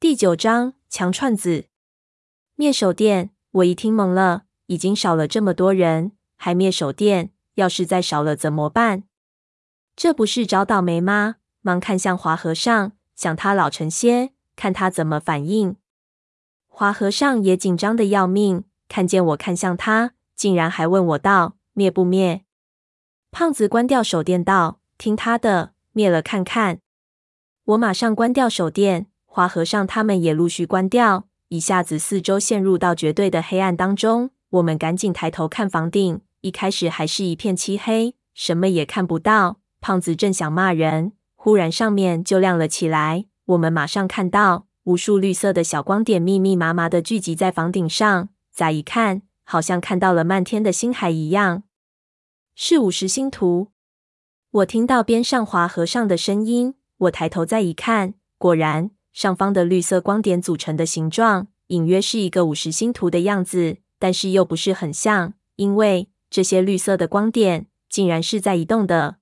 第九章强串子灭手电。我一听懵了，已经少了这么多人，还灭手电？要是再少了怎么办？这不是找倒霉吗？忙看向华和尚，想他老成些，看他怎么反应。华和尚也紧张的要命，看见我看向他，竟然还问我道：“灭不灭？”胖子关掉手电道：“听他的，灭了看看。”我马上关掉手电，华和尚他们也陆续关掉。一下子，四周陷入到绝对的黑暗当中。我们赶紧抬头看房顶，一开始还是一片漆黑，什么也看不到。胖子正想骂人，忽然上面就亮了起来。我们马上看到无数绿色的小光点密密麻麻的聚集在房顶上，再一看，好像看到了漫天的星海一样。是五十星图。我听到边上华和尚的声音，我抬头再一看，果然。上方的绿色光点组成的形状，隐约是一个五十星图的样子，但是又不是很像，因为这些绿色的光点竟然是在移动的。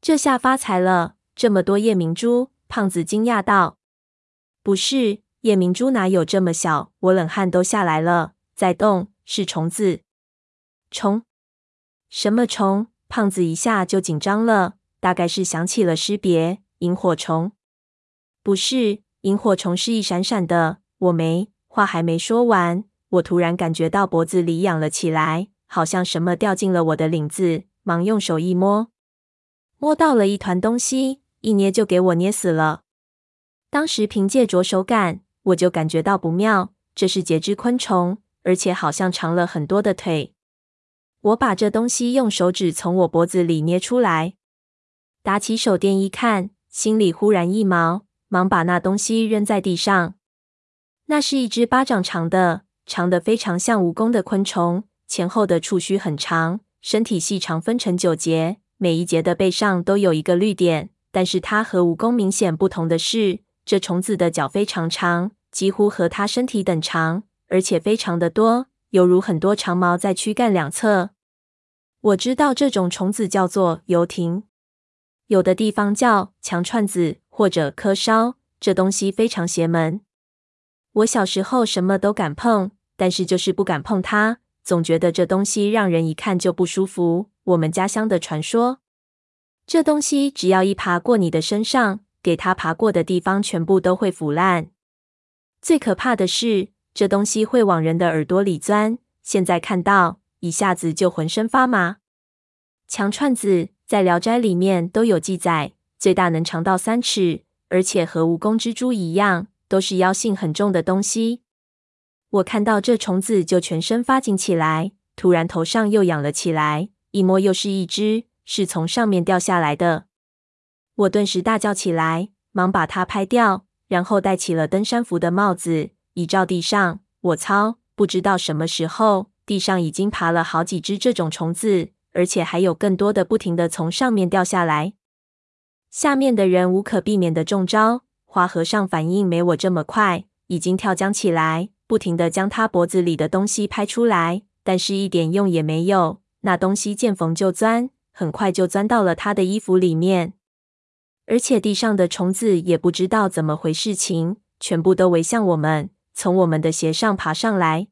这下发财了！这么多夜明珠，胖子惊讶道：“不是，夜明珠哪有这么小？”我冷汗都下来了，在动，是虫子。虫？什么虫？胖子一下就紧张了，大概是想起了诗别，萤火虫。不是，萤火虫是一闪闪的。我没话还没说完，我突然感觉到脖子里痒了起来，好像什么掉进了我的领子。忙用手一摸，摸到了一团东西，一捏就给我捏死了。当时凭借着手感，我就感觉到不妙，这是节肢昆虫，而且好像长了很多的腿。我把这东西用手指从我脖子里捏出来，打起手电一看，心里忽然一毛。忙把那东西扔在地上，那是一只巴掌长的、长得非常像蜈蚣的昆虫，前后的触须很长，身体细长，分成九节，每一节的背上都有一个绿点。但是它和蜈蚣明显不同的是，这虫子的脚非常长，几乎和它身体等长，而且非常的多，犹如很多长毛在躯干两侧。我知道这种虫子叫做游蜓，有的地方叫强串子。或者磕烧，这东西非常邪门。我小时候什么都敢碰，但是就是不敢碰它，总觉得这东西让人一看就不舒服。我们家乡的传说，这东西只要一爬过你的身上，给它爬过的地方全部都会腐烂。最可怕的是，这东西会往人的耳朵里钻。现在看到，一下子就浑身发麻。强串子在《聊斋》里面都有记载。最大能长到三尺，而且和蜈蚣、蜘蛛一样，都是妖性很重的东西。我看到这虫子就全身发紧起来，突然头上又痒了起来，一摸又是一只，是从上面掉下来的。我顿时大叫起来，忙把它拍掉，然后戴起了登山服的帽子，一照地上，我操！不知道什么时候，地上已经爬了好几只这种虫子，而且还有更多的不停地从上面掉下来。下面的人无可避免的中招。华和尚反应没我这么快，已经跳江起来，不停地将他脖子里的东西拍出来，但是一点用也没有。那东西见缝就钻，很快就钻到了他的衣服里面。而且地上的虫子也不知道怎么回事情，全部都围向我们，从我们的鞋上爬上来。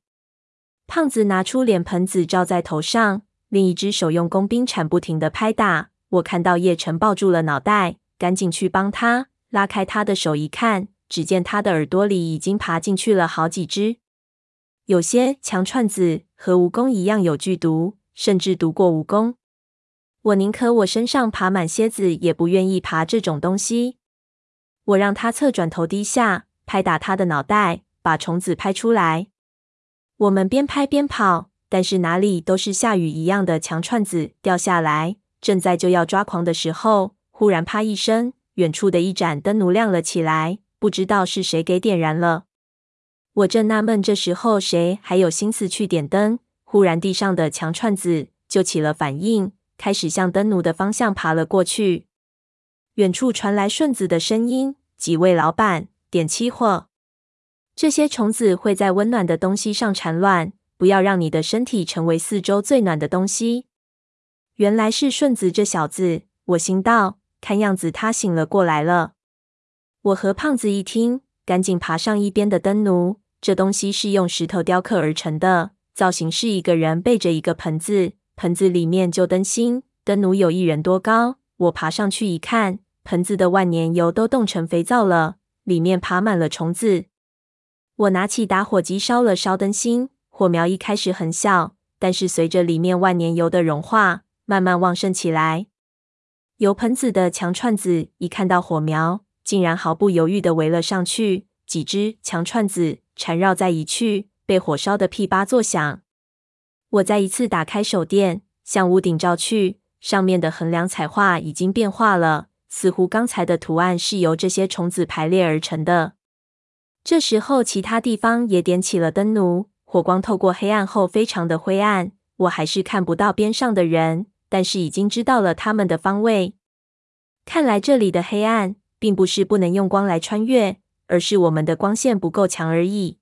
胖子拿出脸盆子罩在头上，另一只手用工兵铲不停地拍打。我看到叶晨抱住了脑袋，赶紧去帮他拉开他的手，一看，只见他的耳朵里已经爬进去了好几只。有些强串子和蜈蚣一样有剧毒，甚至毒过蜈蚣。我宁可我身上爬满蝎子，也不愿意爬这种东西。我让他侧转头低下，拍打他的脑袋，把虫子拍出来。我们边拍边跑，但是哪里都是下雨一样的强串子掉下来。正在就要抓狂的时候，忽然啪一声，远处的一盏灯炉亮了起来，不知道是谁给点燃了。我正纳闷，这时候谁还有心思去点灯？忽然地上的墙串子就起了反应，开始向灯炉的方向爬了过去。远处传来顺子的声音：“几位老板，点期货！这些虫子会在温暖的东西上产卵，不要让你的身体成为四周最暖的东西。”原来是顺子这小子，我心道，看样子他醒了过来了。我和胖子一听，赶紧爬上一边的灯炉。这东西是用石头雕刻而成的，造型是一个人背着一个盆子，盆子里面就灯芯。灯炉有一人多高。我爬上去一看，盆子的万年油都冻成肥皂了，里面爬满了虫子。我拿起打火机烧了烧灯芯，火苗一开始很小，但是随着里面万年油的融化，慢慢旺盛起来。油盆子的强串子一看到火苗，竟然毫不犹豫的围了上去，几只强串子缠绕在一起，被火烧的噼啪作响。我再一次打开手电，向屋顶照去。上面的横梁彩画已经变化了，似乎刚才的图案是由这些虫子排列而成的。这时候，其他地方也点起了灯炉，火光透过黑暗后非常的灰暗，我还是看不到边上的人，但是已经知道了他们的方位。看来这里的黑暗并不是不能用光来穿越，而是我们的光线不够强而已。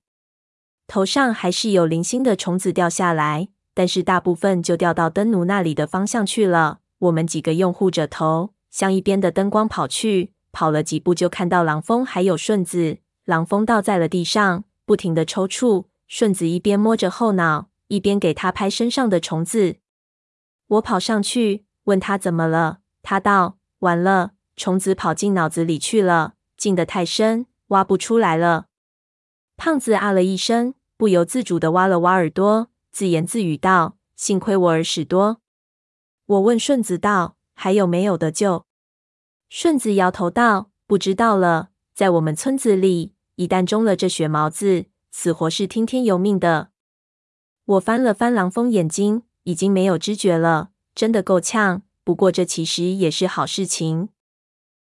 头上还是有零星的虫子掉下来。但是大部分就掉到灯奴那里的方向去了。我们几个用护着头，向一边的灯光跑去。跑了几步，就看到狼蜂还有顺子。狼蜂倒在了地上，不停地抽搐。顺子一边摸着后脑，一边给他拍身上的虫子。我跑上去问他怎么了，他道：“完了，虫子跑进脑子里去了，进得太深，挖不出来了。”胖子啊了一声，不由自主地挖了挖耳朵。自言自语道：“幸亏我耳屎多。”我问顺子道：“还有没有得救？”顺子摇头道：“不知道了。在我们村子里，一旦中了这血毛子，死活是听天由命的。”我翻了翻狼蜂眼睛，已经没有知觉了，真的够呛。不过这其实也是好事情，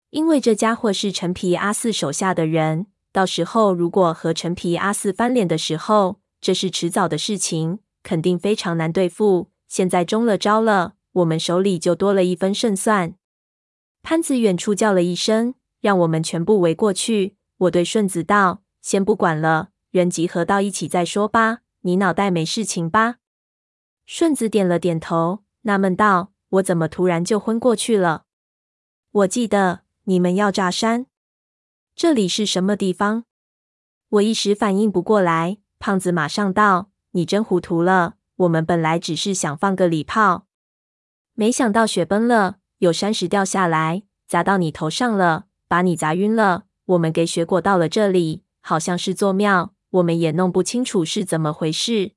因为这家伙是陈皮阿四手下的人，到时候如果和陈皮阿四翻脸的时候，这是迟早的事情。肯定非常难对付。现在中了招了，我们手里就多了一分胜算。潘子远处叫了一声，让我们全部围过去。我对顺子道：“先不管了，人集合到一起再说吧。你脑袋没事情吧？”顺子点了点头，纳闷道：“我怎么突然就昏过去了？我记得你们要炸山，这里是什么地方？”我一时反应不过来。胖子马上道。你真糊涂了！我们本来只是想放个礼炮，没想到雪崩了，有山石掉下来砸到你头上了，把你砸晕了。我们给雪裹到了这里，好像是座庙，我们也弄不清楚是怎么回事。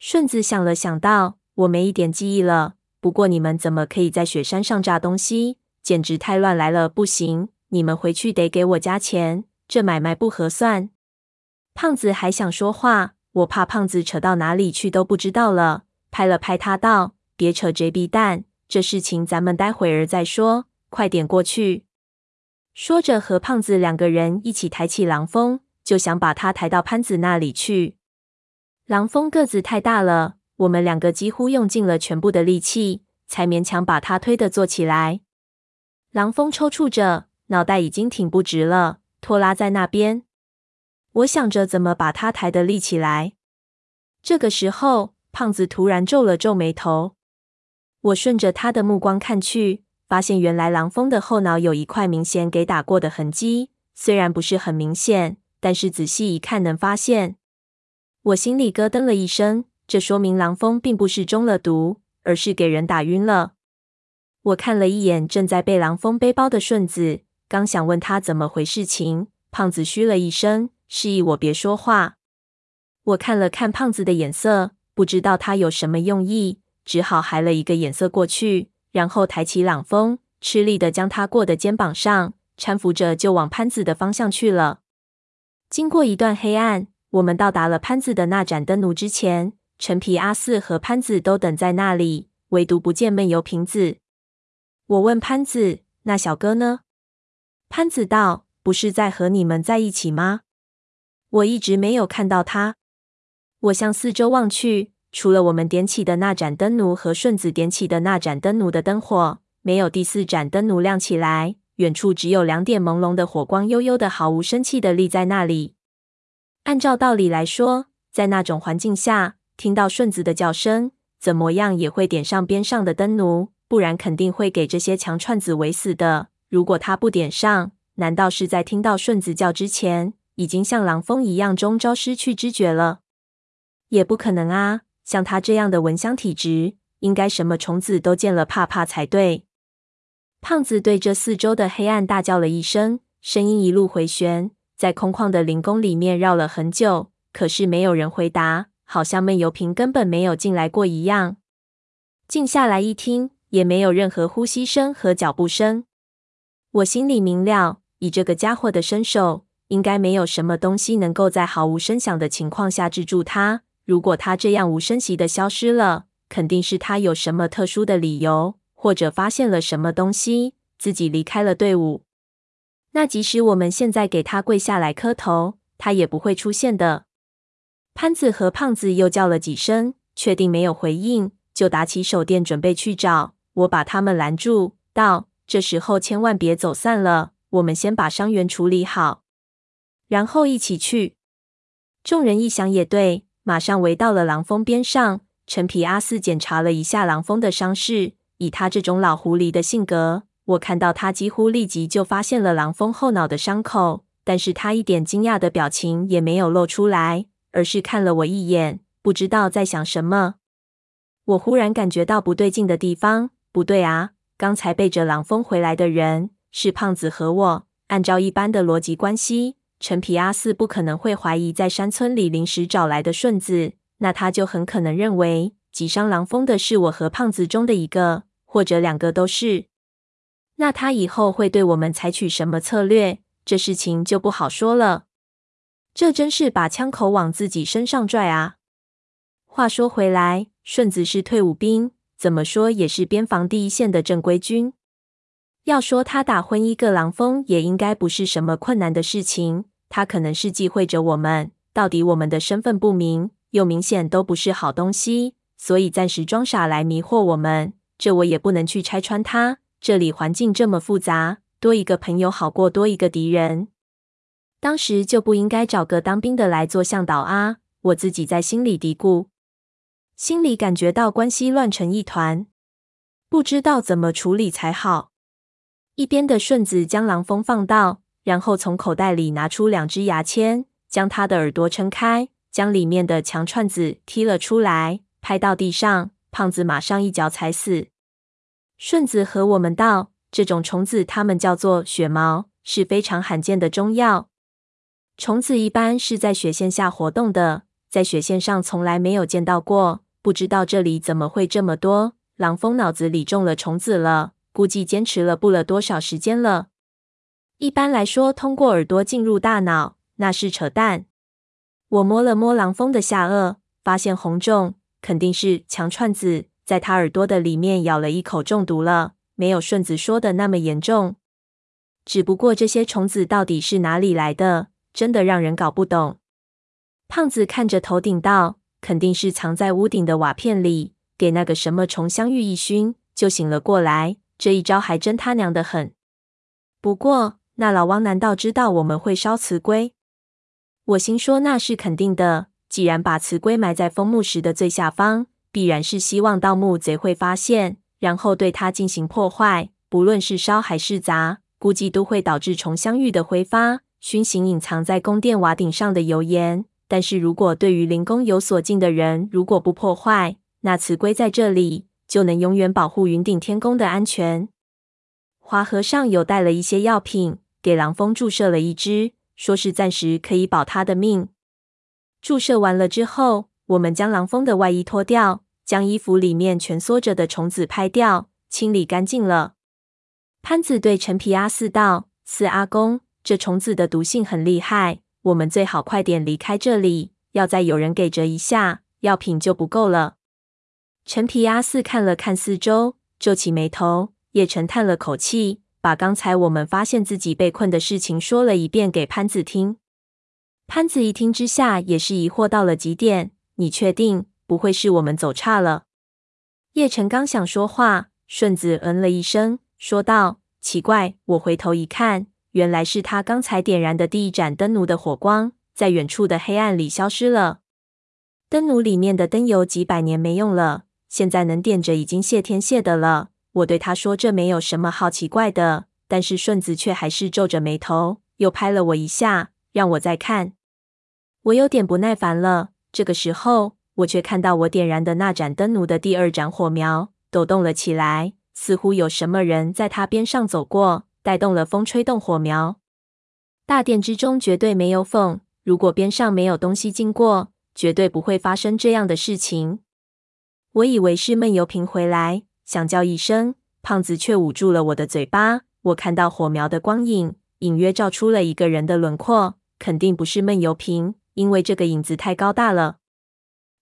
顺子想了想道：“我没一点记忆了。不过你们怎么可以在雪山上炸东西？简直太乱来了！不行，你们回去得给我加钱，这买卖不合算。”胖子还想说话。我怕胖子扯到哪里去都不知道了，拍了拍他道：“别扯这逼蛋，这事情咱们待会儿再说，快点过去。”说着，和胖子两个人一起抬起狼峰，就想把他抬到潘子那里去。狼蜂个子太大了，我们两个几乎用尽了全部的力气，才勉强把他推得坐起来。狼蜂抽搐着，脑袋已经挺不直了，拖拉在那边。我想着怎么把他抬得立起来。这个时候，胖子突然皱了皱眉头。我顺着他的目光看去，发现原来狼蜂的后脑有一块明显给打过的痕迹，虽然不是很明显，但是仔细一看能发现。我心里咯噔了一声，这说明狼蜂并不是中了毒，而是给人打晕了。我看了一眼正在被狼蜂背包的顺子，刚想问他怎么回事情，胖子嘘了一声。示意我别说话。我看了看胖子的眼色，不知道他有什么用意，只好还了一个眼色过去，然后抬起狼蜂，吃力地将他过的肩膀上，搀扶着就往潘子的方向去了。经过一段黑暗，我们到达了潘子的那盏灯炉之前。陈皮阿四和潘子都等在那里，唯独不见闷油瓶子。我问潘子：“那小哥呢？”潘子道：“不是在和你们在一起吗？”我一直没有看到他。我向四周望去，除了我们点起的那盏灯炉和顺子点起的那盏灯炉的灯火，没有第四盏灯炉亮起来。远处只有两点朦胧的火光，悠悠的、毫无生气的立在那里。按照道理来说，在那种环境下，听到顺子的叫声，怎么样也会点上边上的灯奴，不然肯定会给这些强串子围死的。如果他不点上，难道是在听到顺子叫之前，已经像狼蜂一样中招失去知觉了。也不可能啊！像他这样的蚊香体质，应该什么虫子都见了怕怕才对。胖子对着四周的黑暗大叫了一声，声音一路回旋，在空旷的灵宫里面绕了很久，可是没有人回答，好像闷油瓶根本没有进来过一样。静下来一听，也没有任何呼吸声和脚步声。我心里明了，以这个家伙的身手，应该没有什么东西能够在毫无声响的情况下制住他。如果他这样无声息的消失了，肯定是他有什么特殊的理由，或者发现了什么东西，自己离开了队伍。那即使我们现在给他跪下来磕头，他也不会出现的。潘子和胖子又叫了几声，确定没有回应，就打起手电准备去找。我把他们拦住，道：“这时候千万别走散了，我们先把伤员处理好，然后一起去。”众人一想也对。马上围到了狼蜂边上。陈皮阿四检查了一下狼蜂的伤势，以他这种老狐狸的性格，我看到他几乎立即就发现了狼蜂后脑的伤口，但是他一点惊讶的表情也没有露出来，而是看了我一眼，不知道在想什么。我忽然感觉到不对劲的地方，不对啊！刚才背着狼蜂回来的人是胖子和我，按照一般的逻辑关系。陈皮阿四不可能会怀疑在山村里临时找来的顺子，那他就很可能认为击伤狼蜂的是我和胖子中的一个，或者两个都是。那他以后会对我们采取什么策略？这事情就不好说了。这真是把枪口往自己身上拽啊！话说回来，顺子是退伍兵，怎么说也是边防第一线的正规军。要说他打昏一个狼蜂，也应该不是什么困难的事情。他可能是忌讳着我们，到底我们的身份不明，又明显都不是好东西，所以暂时装傻来迷惑我们。这我也不能去拆穿他。这里环境这么复杂，多一个朋友好过多一个敌人。当时就不应该找个当兵的来做向导啊！我自己在心里嘀咕，心里感觉到关系乱成一团，不知道怎么处理才好。一边的顺子将狼蜂放倒。然后从口袋里拿出两支牙签，将他的耳朵撑开，将里面的强串子踢了出来，拍到地上。胖子马上一脚踩死。顺子和我们道：“这种虫子，它们叫做血毛，是非常罕见的中药。虫子一般是在血线下活动的，在血线上从来没有见到过，不知道这里怎么会这么多。狼蜂脑子里中了虫子了，估计坚持了不了多少时间了。”一般来说，通过耳朵进入大脑，那是扯淡。我摸了摸狼蜂的下颚，发现红肿，肯定是强串子在他耳朵的里面咬了一口，中毒了。没有顺子说的那么严重，只不过这些虫子到底是哪里来的，真的让人搞不懂。胖子看着头顶道：“肯定是藏在屋顶的瓦片里，给那个什么虫香浴一熏，就醒了过来。这一招还真他娘的狠。不过。”那老汪难道知道我们会烧雌龟？我心说那是肯定的。既然把雌龟埋在枫木石的最下方，必然是希望盗墓贼会发现，然后对它进行破坏。不论是烧还是砸，估计都会导致虫香浴的挥发，熏醒隐藏在宫殿瓦顶上的油盐。但是如果对于灵宫有所敬的人，如果不破坏，那雌龟在这里就能永远保护云顶天宫的安全。华和尚有带了一些药品。给狼蜂注射了一支，说是暂时可以保他的命。注射完了之后，我们将狼蜂的外衣脱掉，将衣服里面蜷缩着的虫子拍掉，清理干净了。潘子对陈皮阿四道：“四阿公，这虫子的毒性很厉害，我们最好快点离开这里。要再有人给着一下，药品就不够了。”陈皮阿四看了看四周，皱起眉头。叶晨叹了口气。把刚才我们发现自己被困的事情说了一遍给潘子听。潘子一听之下也是疑惑到了极点。你确定不会是我们走岔了？叶晨刚想说话，顺子嗯了一声，说道：“奇怪。”我回头一看，原来是他刚才点燃的第一盏灯炉的火光，在远处的黑暗里消失了。灯炉里面的灯油几百年没用了，现在能点着已经谢天谢地了。我对他说：“这没有什么好奇怪的。”但是顺子却还是皱着眉头，又拍了我一下，让我再看。我有点不耐烦了。这个时候，我却看到我点燃的那盏灯炉的第二盏火苗抖动了起来，似乎有什么人在它边上走过，带动了风，吹动火苗。大殿之中绝对没有缝，如果边上没有东西经过，绝对不会发生这样的事情。我以为是闷油瓶回来，想叫一声，胖子却捂住了我的嘴巴。我看到火苗的光影，隐约照出了一个人的轮廓，肯定不是闷油瓶，因为这个影子太高大了。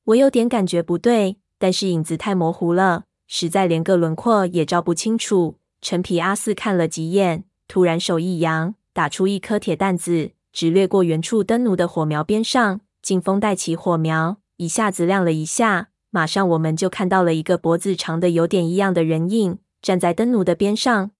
我有点感觉不对，但是影子太模糊了，实在连个轮廓也照不清楚。陈皮阿四看了几眼，突然手一扬，打出一颗铁弹子，直掠过远处灯奴的火苗边上，劲风带起火苗，一下子亮了一下。马上我们就看到了一个脖子长得有点异样的人影，站在灯奴的边上。